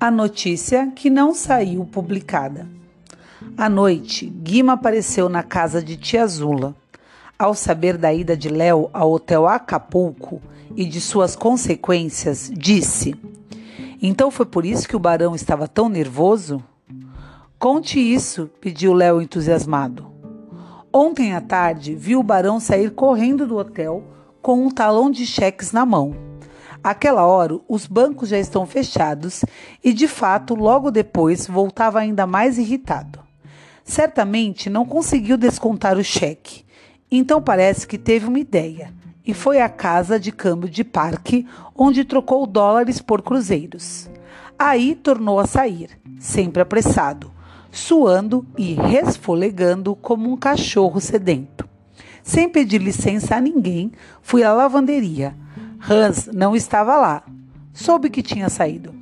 A notícia que não saiu publicada. À noite, Guima apareceu na casa de Tia Zula. Ao saber da ida de Léo ao hotel Acapulco e de suas consequências, disse: Então foi por isso que o barão estava tão nervoso? Conte isso, pediu Léo entusiasmado. Ontem à tarde, viu o barão sair correndo do hotel com um talão de cheques na mão. Aquela hora, os bancos já estão fechados e, de fato, logo depois voltava ainda mais irritado. Certamente não conseguiu descontar o cheque, então parece que teve uma ideia e foi à casa de câmbio de parque, onde trocou dólares por cruzeiros. Aí tornou a sair, sempre apressado, suando e resfolegando como um cachorro sedento. Sem pedir licença a ninguém, fui à lavanderia Hans não estava lá. Soube que tinha saído.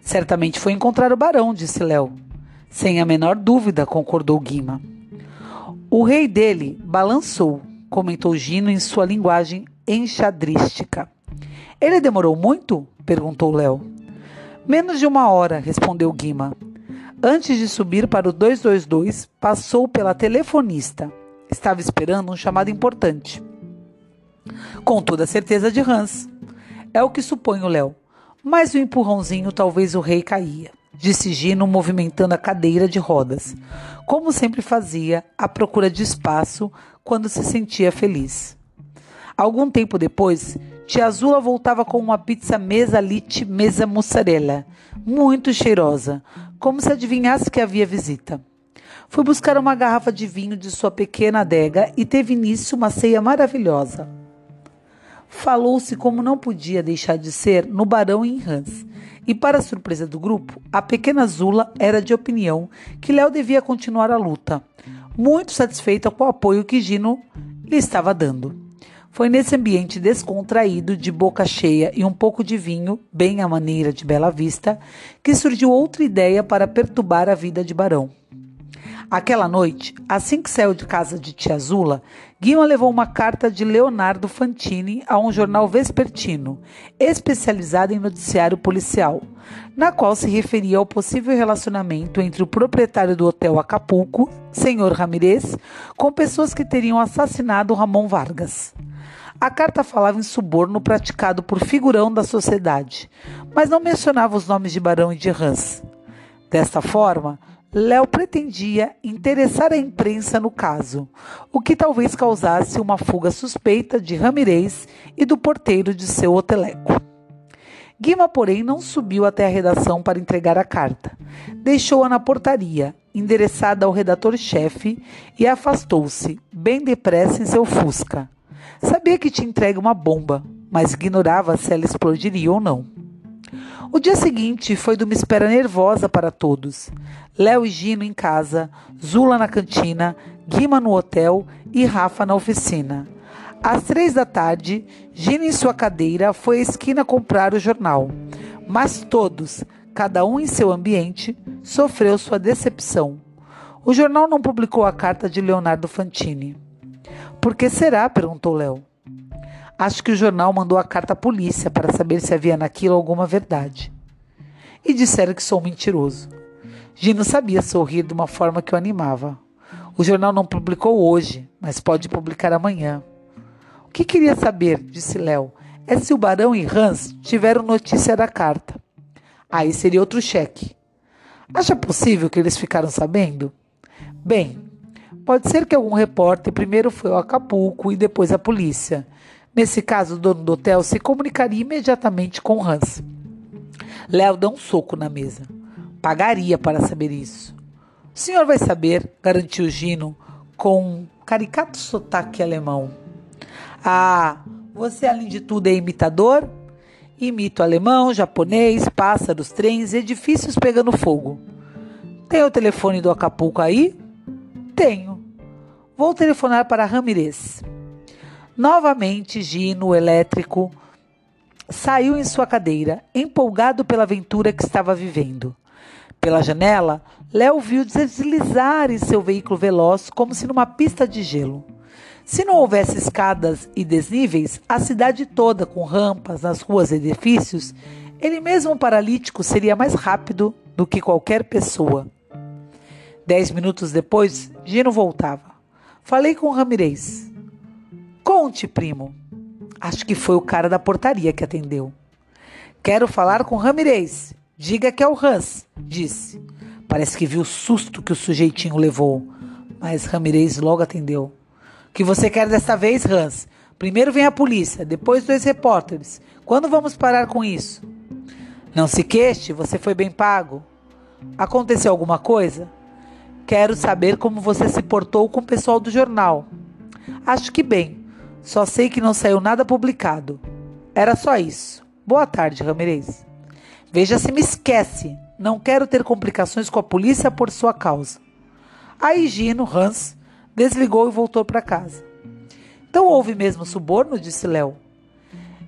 Certamente foi encontrar o barão, disse Léo. Sem a menor dúvida, concordou Guima. O rei dele balançou, comentou Gino em sua linguagem enxadrística. Ele demorou muito? perguntou Léo. Menos de uma hora, respondeu Guima. Antes de subir para o 222, passou pela telefonista. Estava esperando um chamado importante. Com toda a certeza de Hans. É o que supõe o Léo. Mas o empurrãozinho talvez o rei caía, disse Gino, movimentando a cadeira de rodas, como sempre fazia, à procura de espaço quando se sentia feliz. Algum tempo depois, Tia Azula voltava com uma pizza mesa lite mesa mussarela, muito cheirosa, como se adivinhasse que havia visita. Foi buscar uma garrafa de vinho de sua pequena adega e teve início uma ceia maravilhosa. Falou-se como não podia deixar de ser no Barão em Hans. E para surpresa do grupo, a pequena Zula era de opinião que Léo devia continuar a luta, muito satisfeita com o apoio que Gino lhe estava dando. Foi nesse ambiente descontraído, de boca cheia e um pouco de vinho, bem à maneira de Bela Vista, que surgiu outra ideia para perturbar a vida de Barão. Aquela noite, assim que saiu de casa de Tia Zula, Guima levou uma carta de Leonardo Fantini a um jornal vespertino, especializado em noticiário policial, na qual se referia ao possível relacionamento entre o proprietário do hotel Acapulco, senhor Ramirez, com pessoas que teriam assassinado Ramon Vargas. A carta falava em suborno praticado por figurão da sociedade, mas não mencionava os nomes de Barão e de Hans. Desta forma, Léo pretendia interessar a imprensa no caso, o que talvez causasse uma fuga suspeita de Ramirez e do porteiro de seu hoteleco. Guima, porém, não subiu até a redação para entregar a carta. Deixou-a na portaria, endereçada ao redator-chefe, e afastou-se, bem depressa, em seu fusca. Sabia que tinha entregue uma bomba, mas ignorava se ela explodiria ou não. O dia seguinte foi de uma espera nervosa para todos. Léo e Gino em casa, Zula na cantina, Guima no hotel e Rafa na oficina. Às três da tarde, Gino em sua cadeira foi à esquina comprar o jornal. Mas todos, cada um em seu ambiente, sofreu sua decepção. O jornal não publicou a carta de Leonardo Fantini. Por que será? perguntou Léo. Acho que o jornal mandou a carta à polícia para saber se havia naquilo alguma verdade. E disseram que sou mentiroso. Gino sabia sorrir de uma forma que o animava. O jornal não publicou hoje, mas pode publicar amanhã. O que queria saber, disse Léo, é se o Barão e Hans tiveram notícia da carta. Aí seria outro cheque. Acha possível que eles ficaram sabendo? Bem, pode ser que algum repórter primeiro foi ao Acapulco e depois à polícia. Nesse caso, o dono do hotel se comunicaria imediatamente com Hans. Léo deu um soco na mesa. Pagaria para saber isso. O senhor vai saber, garantiu Gino com um caricato sotaque alemão. Ah, você além de tudo é imitador? Imito alemão, japonês, pássaros, trens, edifícios pegando fogo. Tem o telefone do Acapulco aí? Tenho. Vou telefonar para Ramirez. Novamente, Gino, elétrico, saiu em sua cadeira, empolgado pela aventura que estava vivendo. Pela janela, Léo viu deslizar em seu veículo veloz como se numa pista de gelo. Se não houvesse escadas e desníveis, a cidade toda, com rampas nas ruas e edifícios, Ele mesmo paralítico seria mais rápido do que qualquer pessoa. Dez minutos depois, Gino voltava. Falei com Ramirez. Conte, primo. Acho que foi o cara da portaria que atendeu. Quero falar com Ramirez. Diga que é o Hans, disse. Parece que viu o susto que o sujeitinho levou, mas Ramirez logo atendeu. O que você quer desta vez, Hans? Primeiro vem a polícia, depois dois repórteres. Quando vamos parar com isso? Não se queixe, você foi bem pago. Aconteceu alguma coisa? Quero saber como você se portou com o pessoal do jornal. Acho que bem. Só sei que não saiu nada publicado. Era só isso. Boa tarde, Ramirez. Veja se me esquece. Não quero ter complicações com a polícia por sua causa. Aí Gino, Hans, desligou e voltou para casa. Então houve mesmo suborno, disse Léo.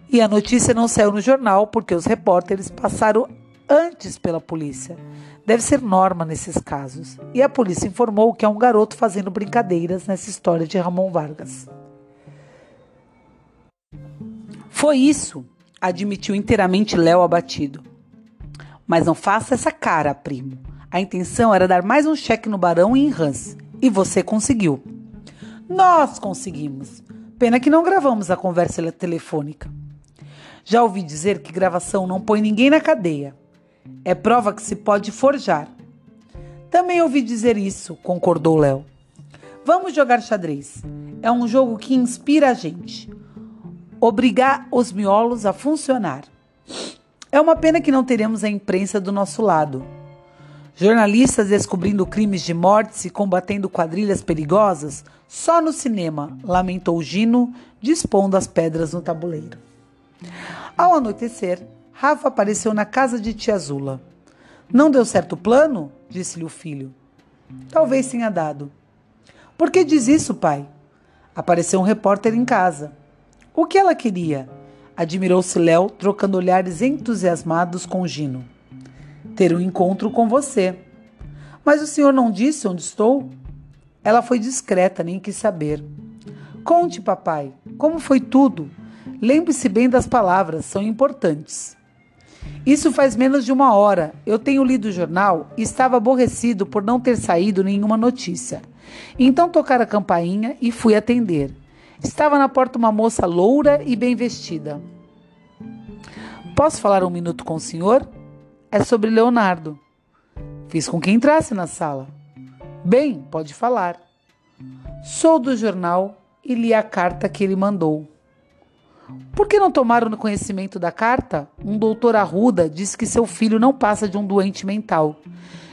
E a notícia não saiu no jornal porque os repórteres passaram antes pela polícia. Deve ser norma nesses casos. E a polícia informou que é um garoto fazendo brincadeiras nessa história de Ramon Vargas. Foi isso, admitiu inteiramente Léo abatido. Mas não faça essa cara, primo. A intenção era dar mais um cheque no Barão e em Hans. E você conseguiu. Nós conseguimos. Pena que não gravamos a conversa telefônica. Já ouvi dizer que gravação não põe ninguém na cadeia. É prova que se pode forjar. Também ouvi dizer isso, concordou Léo. Vamos jogar xadrez. É um jogo que inspira a gente. Obrigar os miolos a funcionar. É uma pena que não teremos a imprensa do nosso lado. Jornalistas descobrindo crimes de mortes e combatendo quadrilhas perigosas só no cinema, lamentou Gino, dispondo as pedras no tabuleiro. Ao anoitecer, Rafa apareceu na casa de tia Zula. Não deu certo o plano? disse-lhe o filho. Talvez tenha dado. Por que diz isso, pai? Apareceu um repórter em casa. O que ela queria? Admirou-se Léo, trocando olhares entusiasmados com Gino. Ter um encontro com você. Mas o senhor não disse onde estou? Ela foi discreta, nem quis saber. Conte, papai, como foi tudo? Lembre-se bem das palavras, são importantes. Isso faz menos de uma hora. Eu tenho lido o jornal e estava aborrecido por não ter saído nenhuma notícia. Então tocaram a campainha e fui atender. Estava na porta uma moça loura e bem vestida. Posso falar um minuto com o senhor? É sobre Leonardo. Fiz com que entrasse na sala. Bem, pode falar. Sou do jornal e li a carta que ele mandou. Por que não tomaram conhecimento da carta? Um doutor Arruda disse que seu filho não passa de um doente mental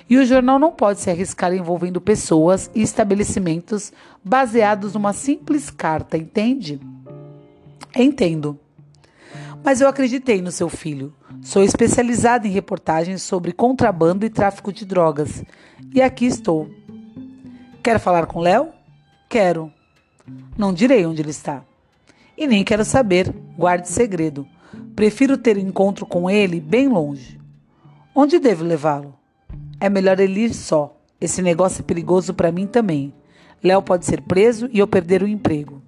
e o jornal não pode se arriscar envolvendo pessoas e estabelecimentos baseados numa simples carta, entende? Entendo. Mas eu acreditei no seu filho. Sou especializada em reportagens sobre contrabando e tráfico de drogas. E aqui estou. Quer falar com Léo? Quero. Não direi onde ele está. E nem quero saber. Guarde segredo. Prefiro ter encontro com ele bem longe. Onde devo levá-lo? É melhor ele ir só. Esse negócio é perigoso para mim também. Léo pode ser preso e eu perder o emprego.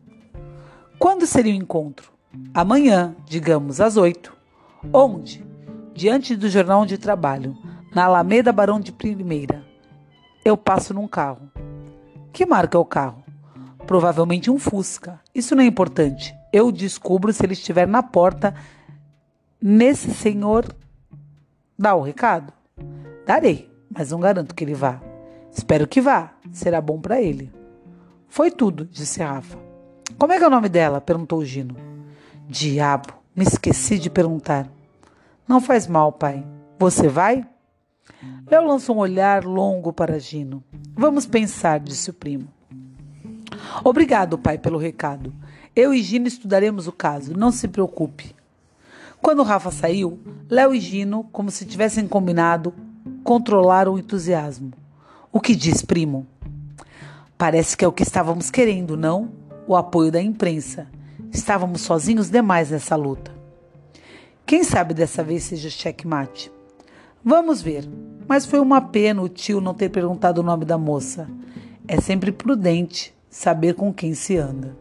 Quando seria o encontro? Amanhã, digamos, às oito. Onde? Diante do jornal onde trabalho, na Alameda Barão de Primeira. Eu passo num carro. Que marca é o carro? Provavelmente um Fusca. Isso não é importante. Eu descubro se ele estiver na porta. Nesse senhor. Dá o recado? Darei mas não garanto que ele vá. Espero que vá, será bom para ele. Foi tudo, disse Rafa. Como é que é o nome dela? perguntou Gino. Diabo, me esqueci de perguntar. Não faz mal, pai. Você vai? Léo lançou um olhar longo para Gino. Vamos pensar, disse o primo. Obrigado, pai, pelo recado. Eu e Gino estudaremos o caso, não se preocupe. Quando Rafa saiu, Léo e Gino, como se tivessem combinado, controlar o entusiasmo. O que diz, primo? Parece que é o que estávamos querendo, não? O apoio da imprensa. Estávamos sozinhos demais nessa luta. Quem sabe dessa vez seja checkmate? Vamos ver. Mas foi uma pena o tio não ter perguntado o nome da moça. É sempre prudente saber com quem se anda.